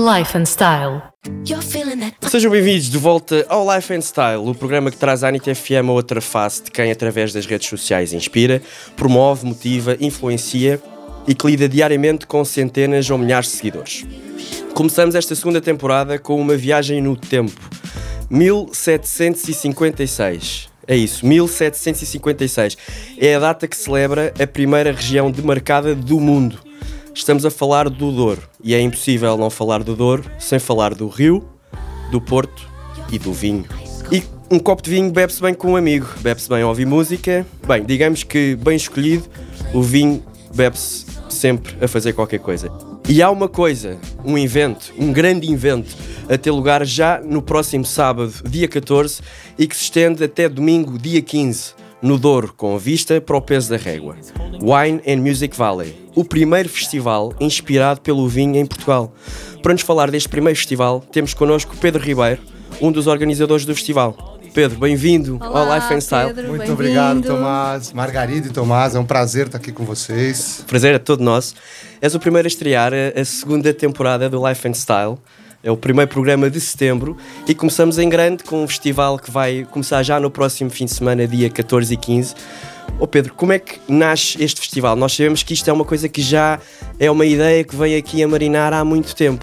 Life and Style. Sejam bem-vindos de volta ao Life and Style, o programa que traz à Anitta FM a outra face de quem, através das redes sociais, inspira, promove, motiva, influencia e que lida diariamente com centenas ou milhares de seguidores. Começamos esta segunda temporada com uma viagem no tempo. 1756. É isso, 1756. É a data que celebra a primeira região demarcada do mundo. Estamos a falar do Douro e é impossível não falar do Douro sem falar do Rio, do Porto e do vinho. E um copo de vinho bebe-se bem com um amigo, bebe-se bem ouvir música. Bem, digamos que bem escolhido, o vinho bebe-se sempre a fazer qualquer coisa. E há uma coisa, um evento, um grande evento, a ter lugar já no próximo sábado, dia 14, e que se estende até domingo, dia 15, no Douro, com vista para o peso da régua. Wine and Music Valley, o primeiro festival inspirado pelo vinho em Portugal. Para nos falar deste primeiro festival, temos connosco Pedro Ribeiro, um dos organizadores do festival. Pedro, bem-vindo ao Life and Style. Pedro, Muito obrigado, Tomás. Margarida e Tomás, é um prazer estar aqui com vocês. Prazer é todo nosso. És o primeiro a estrear a, a segunda temporada do Life and Style. É o primeiro programa de setembro e começamos em grande com um festival que vai começar já no próximo fim de semana, dia 14 e 15. Ô oh Pedro, como é que nasce este festival? Nós sabemos que isto é uma coisa que já é uma ideia que vem aqui a marinar há muito tempo.